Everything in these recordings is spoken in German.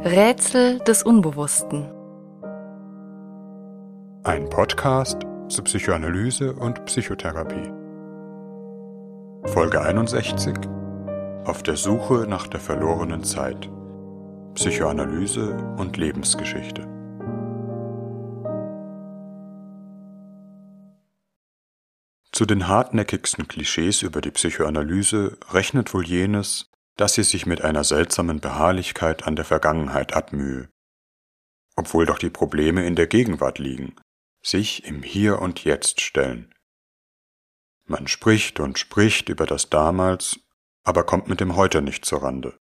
Rätsel des Unbewussten. Ein Podcast zu Psychoanalyse und Psychotherapie. Folge 61. Auf der Suche nach der verlorenen Zeit. Psychoanalyse und Lebensgeschichte. Zu den hartnäckigsten Klischees über die Psychoanalyse rechnet wohl jenes, dass sie sich mit einer seltsamen Beharrlichkeit an der Vergangenheit abmühe. Obwohl doch die Probleme in der Gegenwart liegen, sich im Hier und Jetzt stellen. Man spricht und spricht über das damals, aber kommt mit dem Heute nicht zur Rande.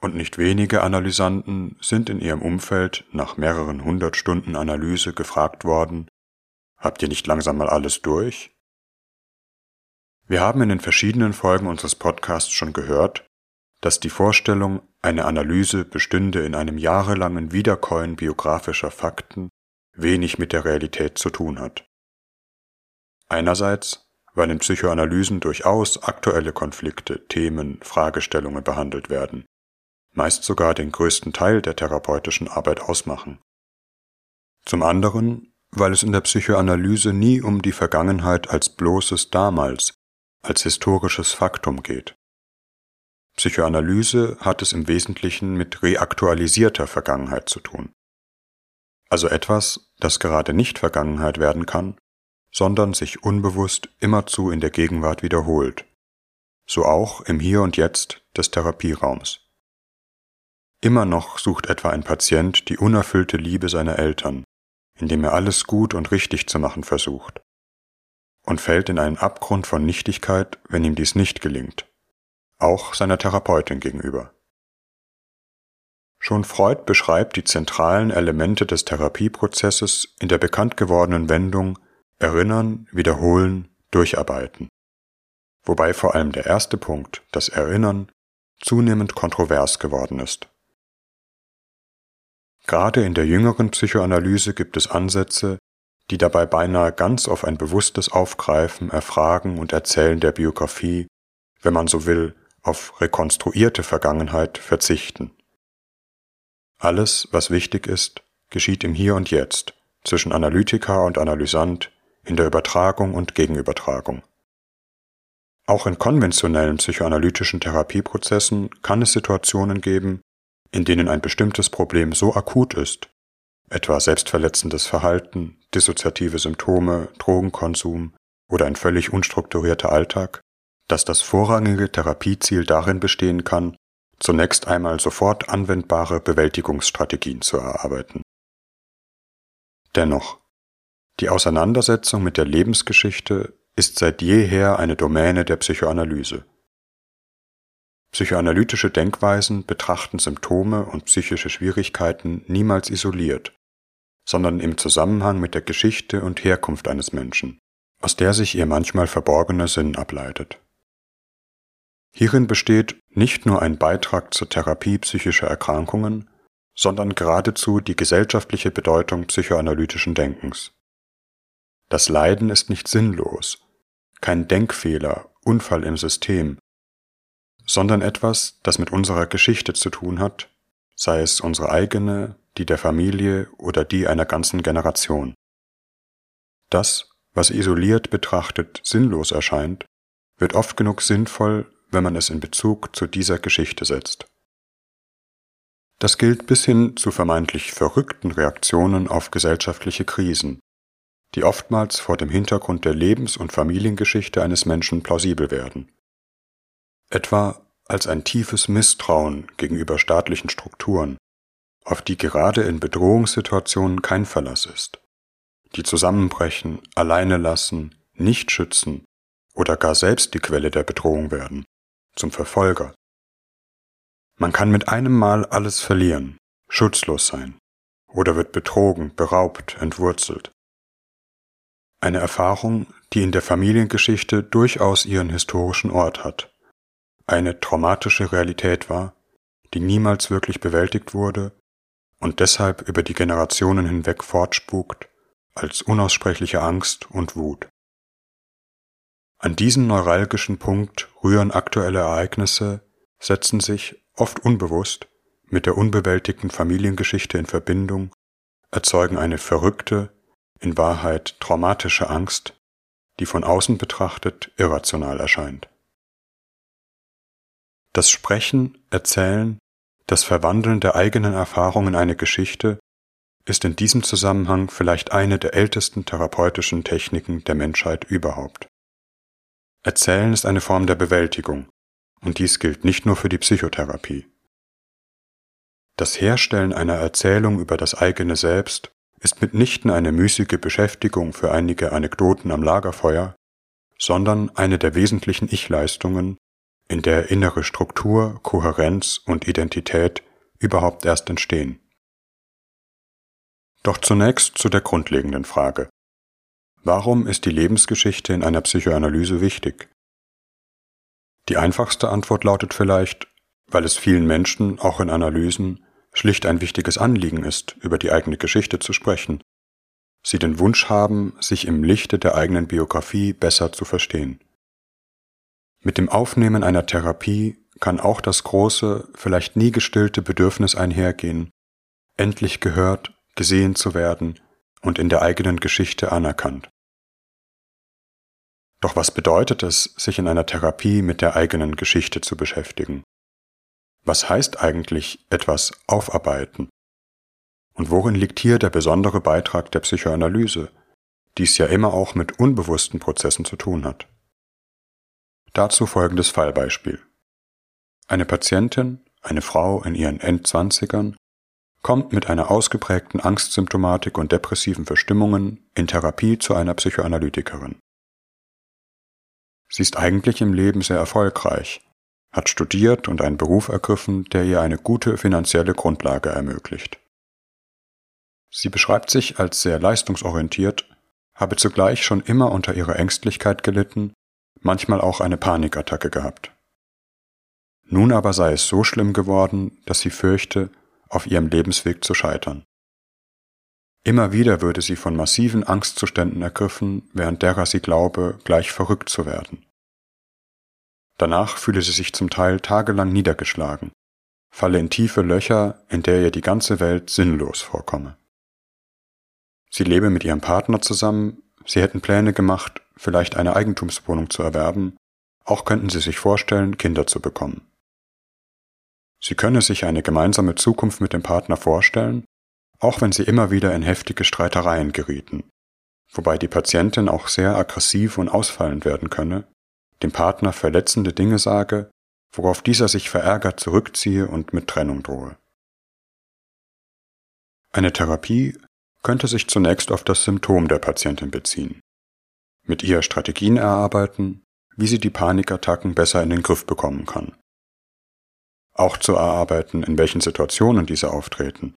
Und nicht wenige Analysanten sind in ihrem Umfeld nach mehreren hundert Stunden Analyse gefragt worden, habt ihr nicht langsam mal alles durch? Wir haben in den verschiedenen Folgen unseres Podcasts schon gehört, dass die Vorstellung, eine Analyse bestünde in einem jahrelangen Wiederkäuen biografischer Fakten, wenig mit der Realität zu tun hat. Einerseits, weil in Psychoanalysen durchaus aktuelle Konflikte, Themen, Fragestellungen behandelt werden, meist sogar den größten Teil der therapeutischen Arbeit ausmachen. Zum anderen, weil es in der Psychoanalyse nie um die Vergangenheit als bloßes Damals, als historisches Faktum geht. Psychoanalyse hat es im Wesentlichen mit reaktualisierter Vergangenheit zu tun. Also etwas, das gerade nicht Vergangenheit werden kann, sondern sich unbewusst immerzu in der Gegenwart wiederholt. So auch im Hier und Jetzt des Therapieraums. Immer noch sucht etwa ein Patient die unerfüllte Liebe seiner Eltern, indem er alles gut und richtig zu machen versucht, und fällt in einen Abgrund von Nichtigkeit, wenn ihm dies nicht gelingt auch seiner Therapeutin gegenüber. Schon Freud beschreibt die zentralen Elemente des Therapieprozesses in der bekannt gewordenen Wendung Erinnern, Wiederholen, Durcharbeiten, wobei vor allem der erste Punkt, das Erinnern, zunehmend kontrovers geworden ist. Gerade in der jüngeren Psychoanalyse gibt es Ansätze, die dabei beinahe ganz auf ein bewusstes Aufgreifen, Erfragen und Erzählen der Biografie, wenn man so will, auf rekonstruierte Vergangenheit verzichten. Alles, was wichtig ist, geschieht im Hier und Jetzt, zwischen Analytiker und Analysant, in der Übertragung und Gegenübertragung. Auch in konventionellen psychoanalytischen Therapieprozessen kann es Situationen geben, in denen ein bestimmtes Problem so akut ist, etwa selbstverletzendes Verhalten, dissoziative Symptome, Drogenkonsum oder ein völlig unstrukturierter Alltag, dass das vorrangige Therapieziel darin bestehen kann, zunächst einmal sofort anwendbare Bewältigungsstrategien zu erarbeiten. Dennoch, die Auseinandersetzung mit der Lebensgeschichte ist seit jeher eine Domäne der Psychoanalyse. Psychoanalytische Denkweisen betrachten Symptome und psychische Schwierigkeiten niemals isoliert, sondern im Zusammenhang mit der Geschichte und Herkunft eines Menschen, aus der sich ihr manchmal verborgener Sinn ableitet. Hierin besteht nicht nur ein Beitrag zur Therapie psychischer Erkrankungen, sondern geradezu die gesellschaftliche Bedeutung psychoanalytischen Denkens. Das Leiden ist nicht sinnlos, kein Denkfehler, Unfall im System, sondern etwas, das mit unserer Geschichte zu tun hat, sei es unsere eigene, die der Familie oder die einer ganzen Generation. Das, was isoliert betrachtet sinnlos erscheint, wird oft genug sinnvoll, wenn man es in Bezug zu dieser Geschichte setzt. Das gilt bis hin zu vermeintlich verrückten Reaktionen auf gesellschaftliche Krisen, die oftmals vor dem Hintergrund der Lebens- und Familiengeschichte eines Menschen plausibel werden. Etwa als ein tiefes Misstrauen gegenüber staatlichen Strukturen, auf die gerade in Bedrohungssituationen kein Verlass ist, die zusammenbrechen, alleine lassen, nicht schützen oder gar selbst die Quelle der Bedrohung werden zum Verfolger. Man kann mit einem Mal alles verlieren, schutzlos sein, oder wird betrogen, beraubt, entwurzelt. Eine Erfahrung, die in der Familiengeschichte durchaus ihren historischen Ort hat, eine traumatische Realität war, die niemals wirklich bewältigt wurde und deshalb über die Generationen hinweg fortspukt als unaussprechliche Angst und Wut. An diesen neuralgischen Punkt rühren aktuelle Ereignisse, setzen sich, oft unbewusst, mit der unbewältigten Familiengeschichte in Verbindung erzeugen eine verrückte, in Wahrheit traumatische Angst, die von außen betrachtet irrational erscheint. Das Sprechen, Erzählen, das Verwandeln der eigenen Erfahrungen in eine Geschichte ist in diesem Zusammenhang vielleicht eine der ältesten therapeutischen Techniken der Menschheit überhaupt. Erzählen ist eine Form der Bewältigung, und dies gilt nicht nur für die Psychotherapie. Das Herstellen einer Erzählung über das eigene Selbst ist mitnichten eine müßige Beschäftigung für einige Anekdoten am Lagerfeuer, sondern eine der wesentlichen Ich-Leistungen, in der innere Struktur, Kohärenz und Identität überhaupt erst entstehen. Doch zunächst zu der grundlegenden Frage. Warum ist die Lebensgeschichte in einer Psychoanalyse wichtig? Die einfachste Antwort lautet vielleicht, weil es vielen Menschen, auch in Analysen, schlicht ein wichtiges Anliegen ist, über die eigene Geschichte zu sprechen. Sie den Wunsch haben, sich im Lichte der eigenen Biografie besser zu verstehen. Mit dem Aufnehmen einer Therapie kann auch das große, vielleicht nie gestillte Bedürfnis einhergehen, endlich gehört, gesehen zu werden und in der eigenen Geschichte anerkannt. Doch was bedeutet es, sich in einer Therapie mit der eigenen Geschichte zu beschäftigen? Was heißt eigentlich etwas aufarbeiten? Und worin liegt hier der besondere Beitrag der Psychoanalyse, die es ja immer auch mit unbewussten Prozessen zu tun hat? Dazu folgendes Fallbeispiel. Eine Patientin, eine Frau in ihren Endzwanzigern, kommt mit einer ausgeprägten Angstsymptomatik und depressiven Verstimmungen in Therapie zu einer Psychoanalytikerin. Sie ist eigentlich im Leben sehr erfolgreich, hat studiert und einen Beruf ergriffen, der ihr eine gute finanzielle Grundlage ermöglicht. Sie beschreibt sich als sehr leistungsorientiert, habe zugleich schon immer unter ihrer Ängstlichkeit gelitten, manchmal auch eine Panikattacke gehabt. Nun aber sei es so schlimm geworden, dass sie fürchte, auf ihrem Lebensweg zu scheitern. Immer wieder würde sie von massiven Angstzuständen ergriffen, während derer sie glaube, gleich verrückt zu werden. Danach fühle sie sich zum Teil tagelang niedergeschlagen, falle in tiefe Löcher, in der ihr die ganze Welt sinnlos vorkomme. Sie lebe mit ihrem Partner zusammen, sie hätten Pläne gemacht, vielleicht eine Eigentumswohnung zu erwerben, auch könnten sie sich vorstellen, Kinder zu bekommen. Sie könne sich eine gemeinsame Zukunft mit dem Partner vorstellen, auch wenn sie immer wieder in heftige Streitereien gerieten, wobei die Patientin auch sehr aggressiv und ausfallend werden könne, dem Partner verletzende Dinge sage, worauf dieser sich verärgert zurückziehe und mit Trennung drohe. Eine Therapie könnte sich zunächst auf das Symptom der Patientin beziehen, mit ihr Strategien erarbeiten, wie sie die Panikattacken besser in den Griff bekommen kann. Auch zu erarbeiten, in welchen Situationen diese auftreten,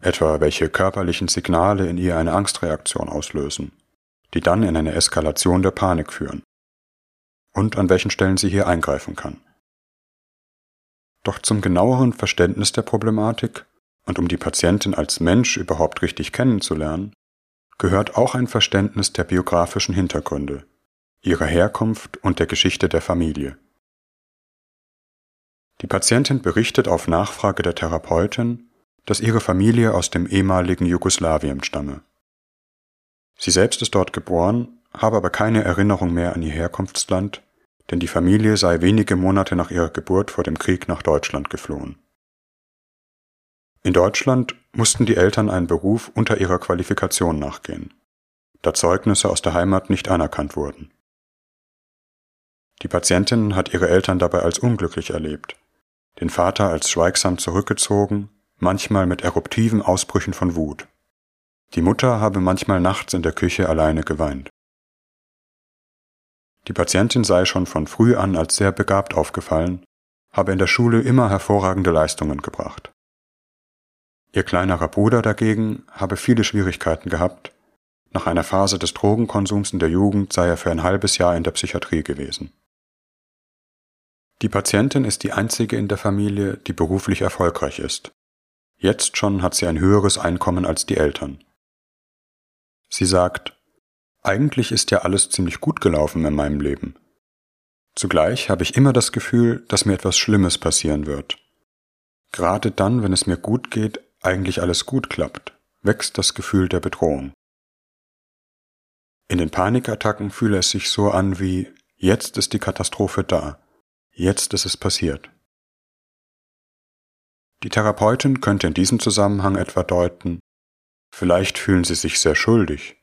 etwa welche körperlichen Signale in ihr eine Angstreaktion auslösen, die dann in eine Eskalation der Panik führen, und an welchen Stellen sie hier eingreifen kann. Doch zum genaueren Verständnis der Problematik und um die Patientin als Mensch überhaupt richtig kennenzulernen, gehört auch ein Verständnis der biografischen Hintergründe, ihrer Herkunft und der Geschichte der Familie. Die Patientin berichtet auf Nachfrage der Therapeutin, dass ihre Familie aus dem ehemaligen Jugoslawien stamme. Sie selbst ist dort geboren, habe aber keine Erinnerung mehr an ihr Herkunftsland, denn die Familie sei wenige Monate nach ihrer Geburt vor dem Krieg nach Deutschland geflohen. In Deutschland mussten die Eltern einen Beruf unter ihrer Qualifikation nachgehen, da Zeugnisse aus der Heimat nicht anerkannt wurden. Die Patientin hat ihre Eltern dabei als unglücklich erlebt, den Vater als schweigsam zurückgezogen manchmal mit eruptiven Ausbrüchen von Wut. Die Mutter habe manchmal nachts in der Küche alleine geweint. Die Patientin sei schon von früh an als sehr begabt aufgefallen, habe in der Schule immer hervorragende Leistungen gebracht. Ihr kleinerer Bruder dagegen habe viele Schwierigkeiten gehabt, nach einer Phase des Drogenkonsums in der Jugend sei er für ein halbes Jahr in der Psychiatrie gewesen. Die Patientin ist die einzige in der Familie, die beruflich erfolgreich ist. Jetzt schon hat sie ein höheres Einkommen als die Eltern. Sie sagt, eigentlich ist ja alles ziemlich gut gelaufen in meinem Leben. Zugleich habe ich immer das Gefühl, dass mir etwas Schlimmes passieren wird. gerade dann, wenn es mir gut geht, eigentlich alles gut klappt, wächst das Gefühl der Bedrohung. In den Panikattacken fühle es sich so an wie jetzt ist die Katastrophe da, jetzt ist es passiert. Die Therapeutin könnte in diesem Zusammenhang etwa deuten, vielleicht fühlen Sie sich sehr schuldig.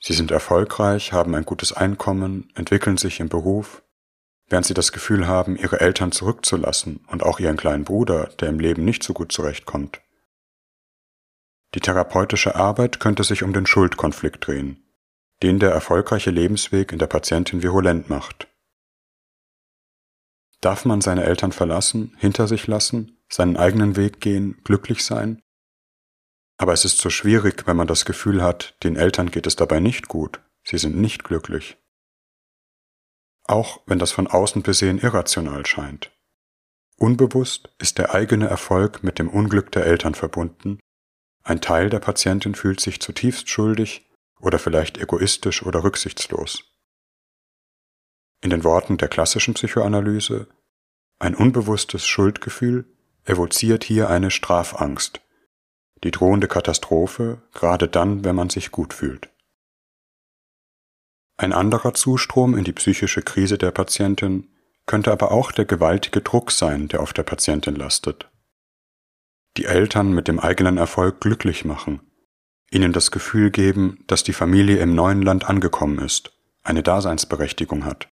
Sie sind erfolgreich, haben ein gutes Einkommen, entwickeln sich im Beruf, während Sie das Gefühl haben, Ihre Eltern zurückzulassen und auch Ihren kleinen Bruder, der im Leben nicht so gut zurechtkommt. Die therapeutische Arbeit könnte sich um den Schuldkonflikt drehen, den der erfolgreiche Lebensweg in der Patientin virulent macht. Darf man seine Eltern verlassen, hinter sich lassen, seinen eigenen Weg gehen, glücklich sein? Aber es ist so schwierig, wenn man das Gefühl hat, den Eltern geht es dabei nicht gut, sie sind nicht glücklich. Auch wenn das von außen besehen irrational scheint. Unbewusst ist der eigene Erfolg mit dem Unglück der Eltern verbunden, ein Teil der Patientin fühlt sich zutiefst schuldig oder vielleicht egoistisch oder rücksichtslos. In den Worten der klassischen Psychoanalyse, ein unbewusstes Schuldgefühl evoziert hier eine Strafangst, die drohende Katastrophe, gerade dann, wenn man sich gut fühlt. Ein anderer Zustrom in die psychische Krise der Patientin könnte aber auch der gewaltige Druck sein, der auf der Patientin lastet. Die Eltern mit dem eigenen Erfolg glücklich machen, ihnen das Gefühl geben, dass die Familie im neuen Land angekommen ist, eine Daseinsberechtigung hat.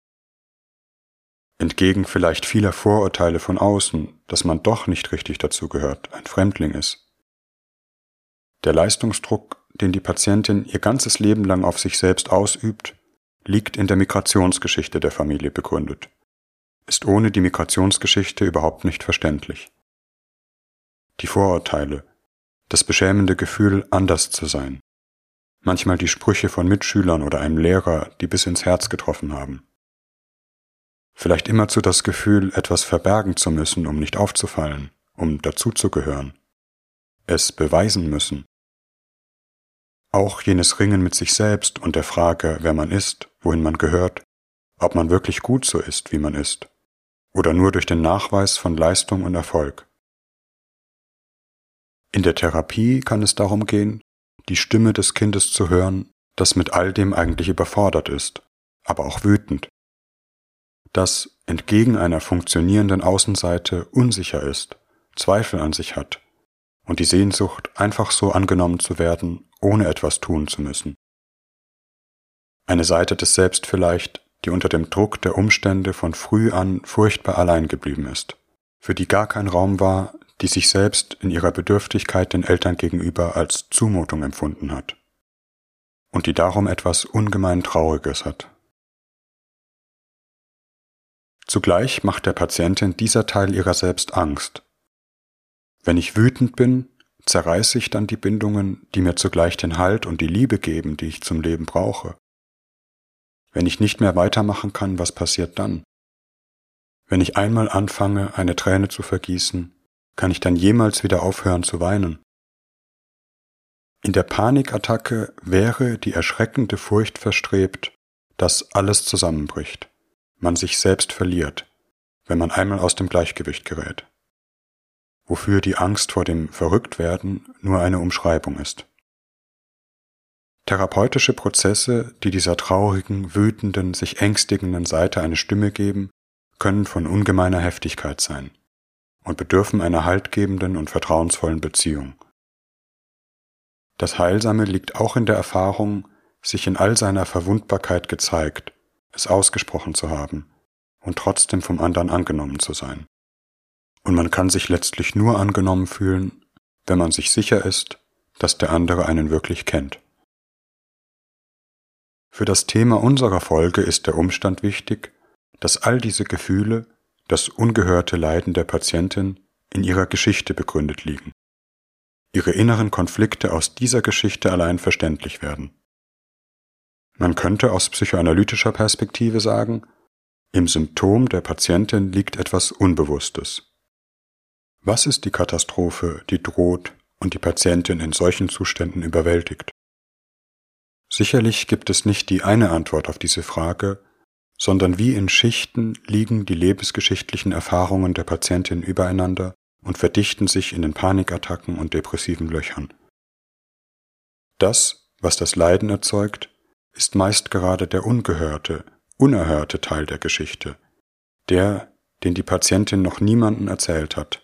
Entgegen vielleicht vieler Vorurteile von außen, dass man doch nicht richtig dazu gehört, ein Fremdling ist. Der Leistungsdruck, den die Patientin ihr ganzes Leben lang auf sich selbst ausübt, liegt in der Migrationsgeschichte der Familie begründet, ist ohne die Migrationsgeschichte überhaupt nicht verständlich. Die Vorurteile, das beschämende Gefühl, anders zu sein. Manchmal die Sprüche von Mitschülern oder einem Lehrer, die bis ins Herz getroffen haben. Vielleicht immerzu das Gefühl, etwas verbergen zu müssen, um nicht aufzufallen, um dazuzugehören. Es beweisen müssen. Auch jenes Ringen mit sich selbst und der Frage, wer man ist, wohin man gehört, ob man wirklich gut so ist, wie man ist, oder nur durch den Nachweis von Leistung und Erfolg. In der Therapie kann es darum gehen, die Stimme des Kindes zu hören, das mit all dem eigentlich überfordert ist, aber auch wütend, das entgegen einer funktionierenden Außenseite unsicher ist, Zweifel an sich hat und die Sehnsucht, einfach so angenommen zu werden, ohne etwas tun zu müssen. Eine Seite des Selbst vielleicht, die unter dem Druck der Umstände von früh an furchtbar allein geblieben ist, für die gar kein Raum war, die sich selbst in ihrer Bedürftigkeit den Eltern gegenüber als Zumutung empfunden hat und die darum etwas ungemein Trauriges hat. Zugleich macht der Patientin dieser Teil ihrer selbst Angst. Wenn ich wütend bin, zerreiße ich dann die Bindungen, die mir zugleich den Halt und die Liebe geben, die ich zum Leben brauche. Wenn ich nicht mehr weitermachen kann, was passiert dann? Wenn ich einmal anfange, eine Träne zu vergießen, kann ich dann jemals wieder aufhören zu weinen? In der Panikattacke wäre die erschreckende Furcht verstrebt, dass alles zusammenbricht, man sich selbst verliert, wenn man einmal aus dem Gleichgewicht gerät, wofür die Angst vor dem Verrücktwerden nur eine Umschreibung ist. Therapeutische Prozesse, die dieser traurigen, wütenden, sich ängstigenden Seite eine Stimme geben, können von ungemeiner Heftigkeit sein und bedürfen einer haltgebenden und vertrauensvollen Beziehung. Das Heilsame liegt auch in der Erfahrung, sich in all seiner Verwundbarkeit gezeigt, es ausgesprochen zu haben und trotzdem vom anderen angenommen zu sein. Und man kann sich letztlich nur angenommen fühlen, wenn man sich sicher ist, dass der andere einen wirklich kennt. Für das Thema unserer Folge ist der Umstand wichtig, dass all diese Gefühle das ungehörte Leiden der Patientin in ihrer Geschichte begründet liegen. Ihre inneren Konflikte aus dieser Geschichte allein verständlich werden. Man könnte aus psychoanalytischer Perspektive sagen, im Symptom der Patientin liegt etwas Unbewusstes. Was ist die Katastrophe, die droht und die Patientin in solchen Zuständen überwältigt? Sicherlich gibt es nicht die eine Antwort auf diese Frage, sondern wie in Schichten liegen die lebensgeschichtlichen Erfahrungen der Patientin übereinander und verdichten sich in den Panikattacken und depressiven Löchern. Das, was das Leiden erzeugt, ist meist gerade der ungehörte, unerhörte Teil der Geschichte, der, den die Patientin noch niemanden erzählt hat,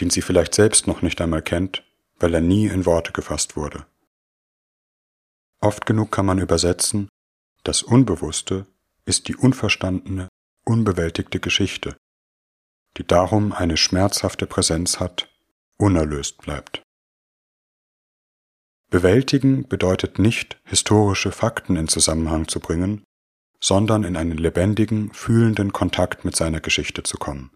den sie vielleicht selbst noch nicht einmal kennt, weil er nie in Worte gefasst wurde. Oft genug kann man übersetzen, das Unbewusste ist die unverstandene, unbewältigte Geschichte, die darum eine schmerzhafte Präsenz hat, unerlöst bleibt. Bewältigen bedeutet nicht, historische Fakten in Zusammenhang zu bringen, sondern in einen lebendigen, fühlenden Kontakt mit seiner Geschichte zu kommen.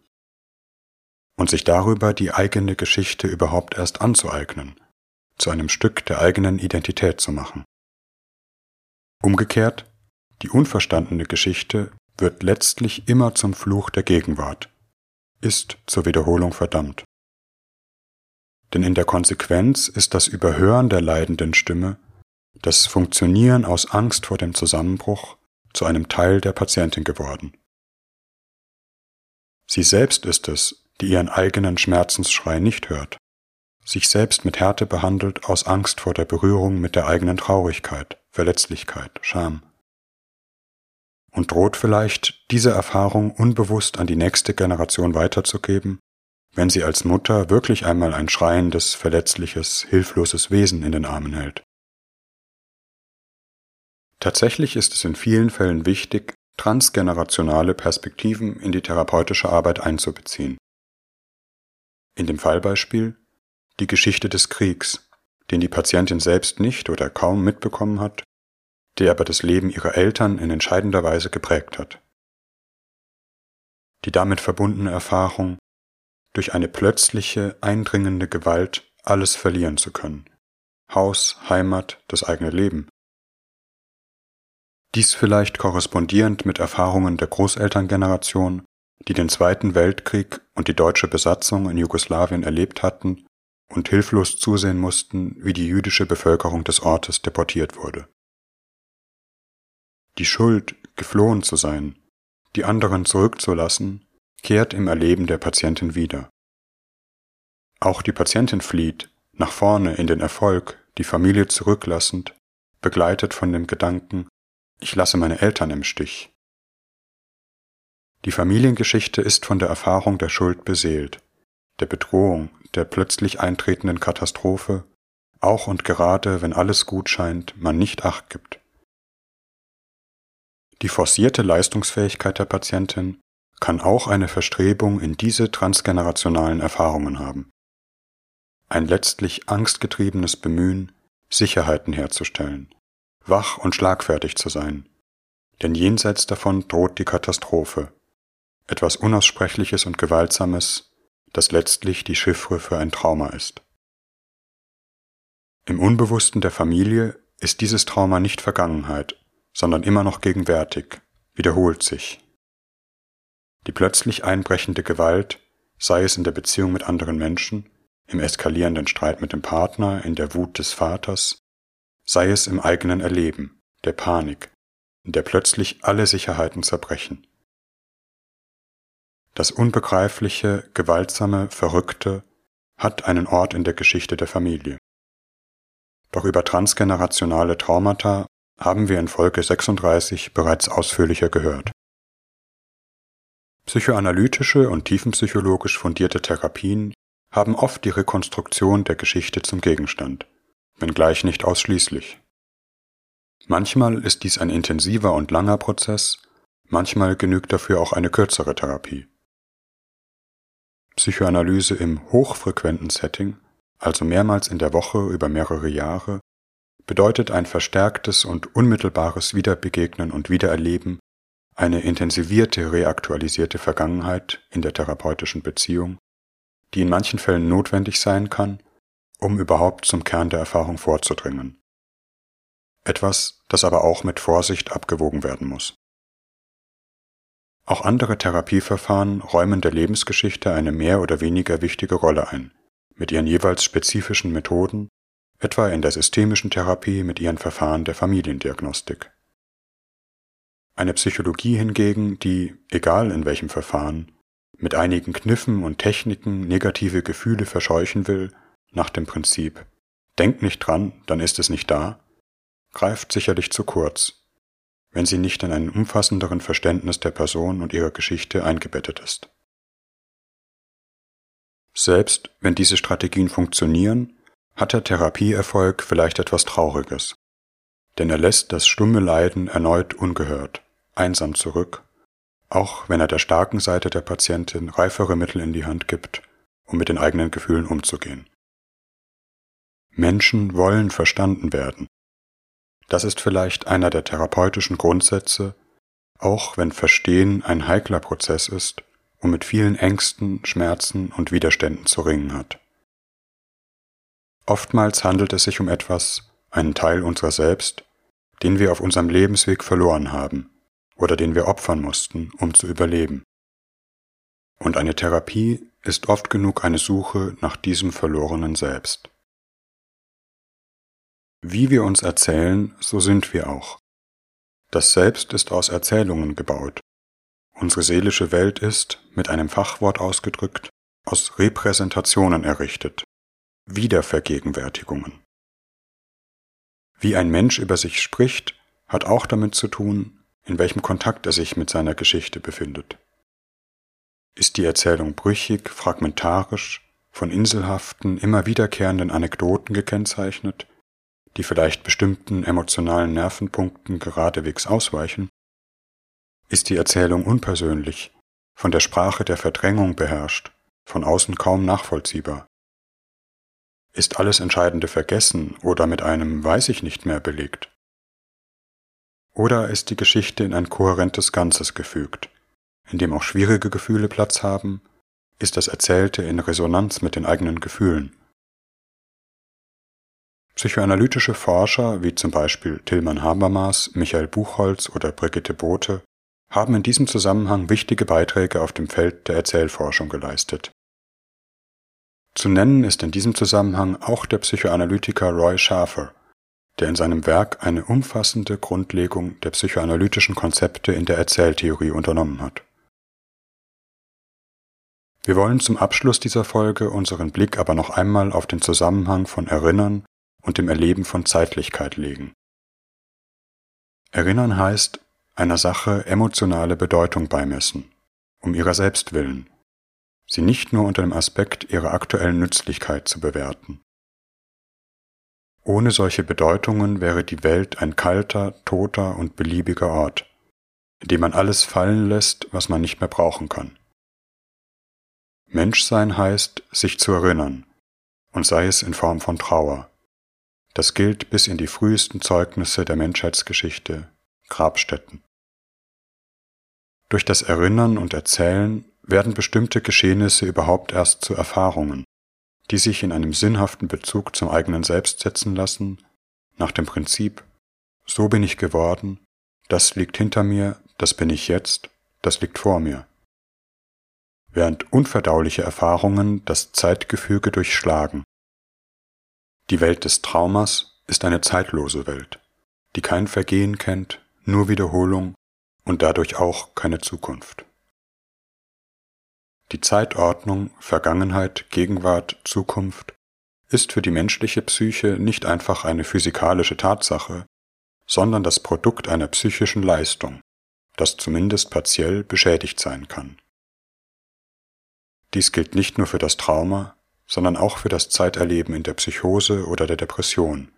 Und sich darüber die eigene Geschichte überhaupt erst anzueignen, zu einem Stück der eigenen Identität zu machen. Umgekehrt, die unverstandene Geschichte wird letztlich immer zum Fluch der Gegenwart, ist zur Wiederholung verdammt. Denn in der Konsequenz ist das Überhören der leidenden Stimme, das Funktionieren aus Angst vor dem Zusammenbruch zu einem Teil der Patientin geworden. Sie selbst ist es, die ihren eigenen Schmerzensschrei nicht hört, sich selbst mit Härte behandelt aus Angst vor der Berührung mit der eigenen Traurigkeit, Verletzlichkeit, Scham. Und droht vielleicht, diese Erfahrung unbewusst an die nächste Generation weiterzugeben, wenn sie als Mutter wirklich einmal ein schreiendes, verletzliches, hilfloses Wesen in den Armen hält. Tatsächlich ist es in vielen Fällen wichtig, transgenerationale Perspektiven in die therapeutische Arbeit einzubeziehen. In dem Fallbeispiel die Geschichte des Kriegs, den die Patientin selbst nicht oder kaum mitbekommen hat, der aber das Leben ihrer Eltern in entscheidender Weise geprägt hat. Die damit verbundene Erfahrung, durch eine plötzliche, eindringende Gewalt alles verlieren zu können. Haus, Heimat, das eigene Leben. Dies vielleicht korrespondierend mit Erfahrungen der Großelterngeneration, die den Zweiten Weltkrieg und die deutsche Besatzung in Jugoslawien erlebt hatten und hilflos zusehen mussten, wie die jüdische Bevölkerung des Ortes deportiert wurde. Die Schuld, geflohen zu sein, die anderen zurückzulassen, kehrt im Erleben der Patientin wieder. Auch die Patientin flieht, nach vorne in den Erfolg, die Familie zurücklassend, begleitet von dem Gedanken, ich lasse meine Eltern im Stich. Die Familiengeschichte ist von der Erfahrung der Schuld beseelt, der Bedrohung, der plötzlich eintretenden Katastrophe, auch und gerade wenn alles gut scheint, man nicht acht gibt. Die forcierte Leistungsfähigkeit der Patientin kann auch eine Verstrebung in diese transgenerationalen Erfahrungen haben. Ein letztlich angstgetriebenes Bemühen, Sicherheiten herzustellen, wach und schlagfertig zu sein, denn jenseits davon droht die Katastrophe, etwas Unaussprechliches und Gewaltsames, das letztlich die Chiffre für ein Trauma ist. Im Unbewussten der Familie ist dieses Trauma nicht Vergangenheit, sondern immer noch gegenwärtig, wiederholt sich, die plötzlich einbrechende Gewalt, sei es in der Beziehung mit anderen Menschen, im eskalierenden Streit mit dem Partner, in der Wut des Vaters, sei es im eigenen Erleben, der Panik, in der plötzlich alle Sicherheiten zerbrechen. Das Unbegreifliche, Gewaltsame, Verrückte hat einen Ort in der Geschichte der Familie. Doch über transgenerationale Traumata haben wir in Folge 36 bereits ausführlicher gehört. Psychoanalytische und tiefenpsychologisch fundierte Therapien haben oft die Rekonstruktion der Geschichte zum Gegenstand, wenngleich nicht ausschließlich. Manchmal ist dies ein intensiver und langer Prozess, manchmal genügt dafür auch eine kürzere Therapie. Psychoanalyse im hochfrequenten Setting, also mehrmals in der Woche über mehrere Jahre, bedeutet ein verstärktes und unmittelbares Wiederbegegnen und Wiedererleben eine intensivierte, reaktualisierte Vergangenheit in der therapeutischen Beziehung, die in manchen Fällen notwendig sein kann, um überhaupt zum Kern der Erfahrung vorzudringen. Etwas, das aber auch mit Vorsicht abgewogen werden muss. Auch andere Therapieverfahren räumen der Lebensgeschichte eine mehr oder weniger wichtige Rolle ein, mit ihren jeweils spezifischen Methoden, etwa in der systemischen Therapie mit ihren Verfahren der Familiendiagnostik. Eine Psychologie hingegen, die, egal in welchem Verfahren, mit einigen Kniffen und Techniken negative Gefühle verscheuchen will, nach dem Prinzip Denk nicht dran, dann ist es nicht da, greift sicherlich zu kurz, wenn sie nicht in einem umfassenderen Verständnis der Person und ihrer Geschichte eingebettet ist. Selbst wenn diese Strategien funktionieren, hat der Therapieerfolg vielleicht etwas Trauriges, denn er lässt das stumme Leiden erneut ungehört, einsam zurück, auch wenn er der starken Seite der Patientin reifere Mittel in die Hand gibt, um mit den eigenen Gefühlen umzugehen. Menschen wollen verstanden werden. Das ist vielleicht einer der therapeutischen Grundsätze, auch wenn Verstehen ein heikler Prozess ist und mit vielen Ängsten, Schmerzen und Widerständen zu ringen hat. Oftmals handelt es sich um etwas, einen Teil unserer selbst, den wir auf unserem Lebensweg verloren haben oder den wir opfern mussten, um zu überleben. Und eine Therapie ist oft genug eine Suche nach diesem verlorenen Selbst. Wie wir uns erzählen, so sind wir auch. Das Selbst ist aus Erzählungen gebaut, Unsere seelische Welt ist, mit einem Fachwort ausgedrückt, aus Repräsentationen errichtet, Wiedervergegenwärtigungen. Wie ein Mensch über sich spricht, hat auch damit zu tun, in welchem Kontakt er sich mit seiner Geschichte befindet. Ist die Erzählung brüchig, fragmentarisch, von inselhaften, immer wiederkehrenden Anekdoten gekennzeichnet, die vielleicht bestimmten emotionalen Nervenpunkten geradewegs ausweichen, ist die Erzählung unpersönlich, von der Sprache der Verdrängung beherrscht, von außen kaum nachvollziehbar. Ist alles Entscheidende vergessen oder mit einem Weiß ich nicht mehr belegt? Oder ist die Geschichte in ein kohärentes Ganzes gefügt, in dem auch schwierige Gefühle Platz haben, ist das Erzählte in Resonanz mit den eigenen Gefühlen? Psychoanalytische Forscher wie zum Beispiel Tilman Habermas, Michael Buchholz oder Brigitte Bote haben in diesem Zusammenhang wichtige Beiträge auf dem Feld der Erzählforschung geleistet. Zu nennen ist in diesem Zusammenhang auch der Psychoanalytiker Roy Schafer, der in seinem Werk eine umfassende Grundlegung der psychoanalytischen Konzepte in der Erzähltheorie unternommen hat. Wir wollen zum Abschluss dieser Folge unseren Blick aber noch einmal auf den Zusammenhang von Erinnern und dem Erleben von Zeitlichkeit legen. Erinnern heißt, einer Sache emotionale Bedeutung beimessen, um ihrer selbst willen, sie nicht nur unter dem Aspekt ihrer aktuellen Nützlichkeit zu bewerten. Ohne solche Bedeutungen wäre die Welt ein kalter, toter und beliebiger Ort, in dem man alles fallen lässt, was man nicht mehr brauchen kann. Menschsein heißt, sich zu erinnern, und sei es in Form von Trauer. Das gilt bis in die frühesten Zeugnisse der Menschheitsgeschichte, Grabstätten. Durch das Erinnern und Erzählen werden bestimmte Geschehnisse überhaupt erst zu Erfahrungen, die sich in einem sinnhaften Bezug zum eigenen Selbst setzen lassen, nach dem Prinzip So bin ich geworden, das liegt hinter mir, das bin ich jetzt, das liegt vor mir. Während unverdauliche Erfahrungen das Zeitgefüge durchschlagen. Die Welt des Traumas ist eine zeitlose Welt, die kein Vergehen kennt, nur Wiederholung und dadurch auch keine Zukunft. Die Zeitordnung Vergangenheit, Gegenwart, Zukunft ist für die menschliche Psyche nicht einfach eine physikalische Tatsache, sondern das Produkt einer psychischen Leistung, das zumindest partiell beschädigt sein kann. Dies gilt nicht nur für das Trauma, sondern auch für das Zeiterleben in der Psychose oder der Depression,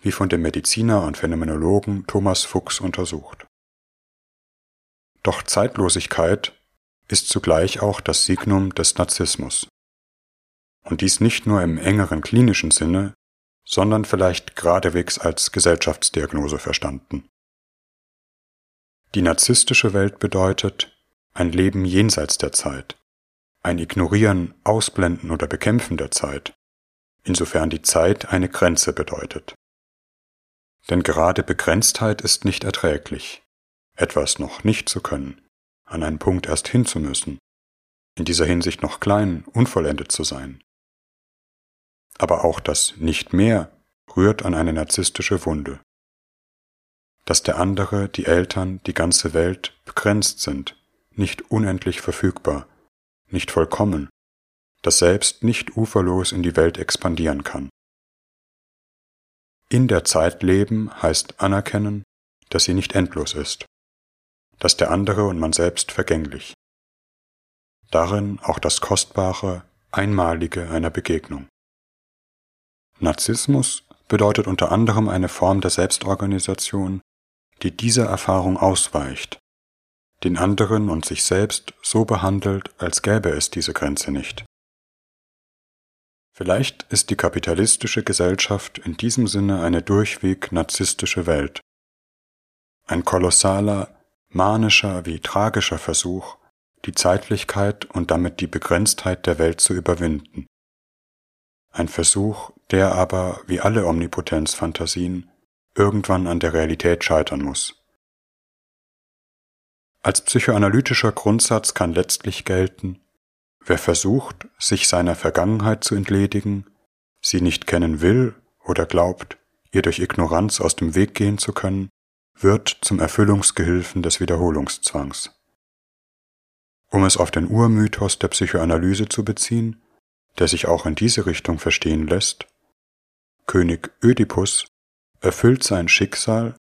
wie von dem Mediziner und Phänomenologen Thomas Fuchs untersucht. Doch Zeitlosigkeit ist zugleich auch das Signum des Narzissmus. Und dies nicht nur im engeren klinischen Sinne, sondern vielleicht geradewegs als Gesellschaftsdiagnose verstanden. Die narzisstische Welt bedeutet ein Leben jenseits der Zeit, ein Ignorieren, Ausblenden oder Bekämpfen der Zeit, insofern die Zeit eine Grenze bedeutet. Denn gerade Begrenztheit ist nicht erträglich etwas noch nicht zu können, an einen Punkt erst hin zu müssen, in dieser Hinsicht noch klein, unvollendet zu sein. Aber auch das Nicht mehr rührt an eine narzisstische Wunde. Dass der andere, die Eltern, die ganze Welt begrenzt sind, nicht unendlich verfügbar, nicht vollkommen, das Selbst nicht uferlos in die Welt expandieren kann. In der Zeit leben heißt anerkennen, dass sie nicht endlos ist, dass der andere und man selbst vergänglich. Darin auch das Kostbare, Einmalige einer Begegnung. Narzissmus bedeutet unter anderem eine Form der Selbstorganisation, die dieser Erfahrung ausweicht, den anderen und sich selbst so behandelt, als gäbe es diese Grenze nicht. Vielleicht ist die kapitalistische Gesellschaft in diesem Sinne eine durchweg narzisstische Welt. Ein kolossaler, manischer wie tragischer Versuch, die Zeitlichkeit und damit die Begrenztheit der Welt zu überwinden. Ein Versuch, der aber, wie alle Omnipotenzfantasien, irgendwann an der Realität scheitern muss. Als psychoanalytischer Grundsatz kann letztlich gelten, Wer versucht, sich seiner Vergangenheit zu entledigen, sie nicht kennen will oder glaubt, ihr durch Ignoranz aus dem Weg gehen zu können, wird zum Erfüllungsgehilfen des Wiederholungszwangs. Um es auf den Urmythos der Psychoanalyse zu beziehen, der sich auch in diese Richtung verstehen lässt, König Ödipus erfüllt sein Schicksal,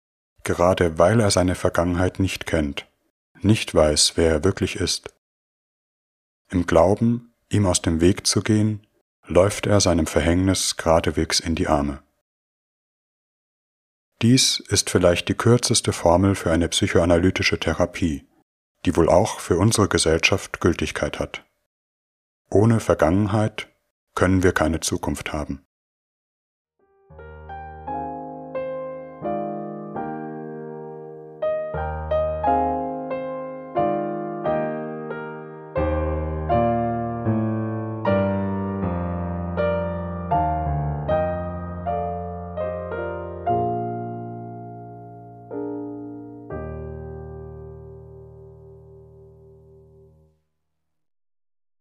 gerade weil er seine Vergangenheit nicht kennt, nicht weiß, wer er wirklich ist im Glauben, ihm aus dem Weg zu gehen, läuft er seinem Verhängnis geradewegs in die Arme. Dies ist vielleicht die kürzeste Formel für eine psychoanalytische Therapie, die wohl auch für unsere Gesellschaft Gültigkeit hat. Ohne Vergangenheit können wir keine Zukunft haben.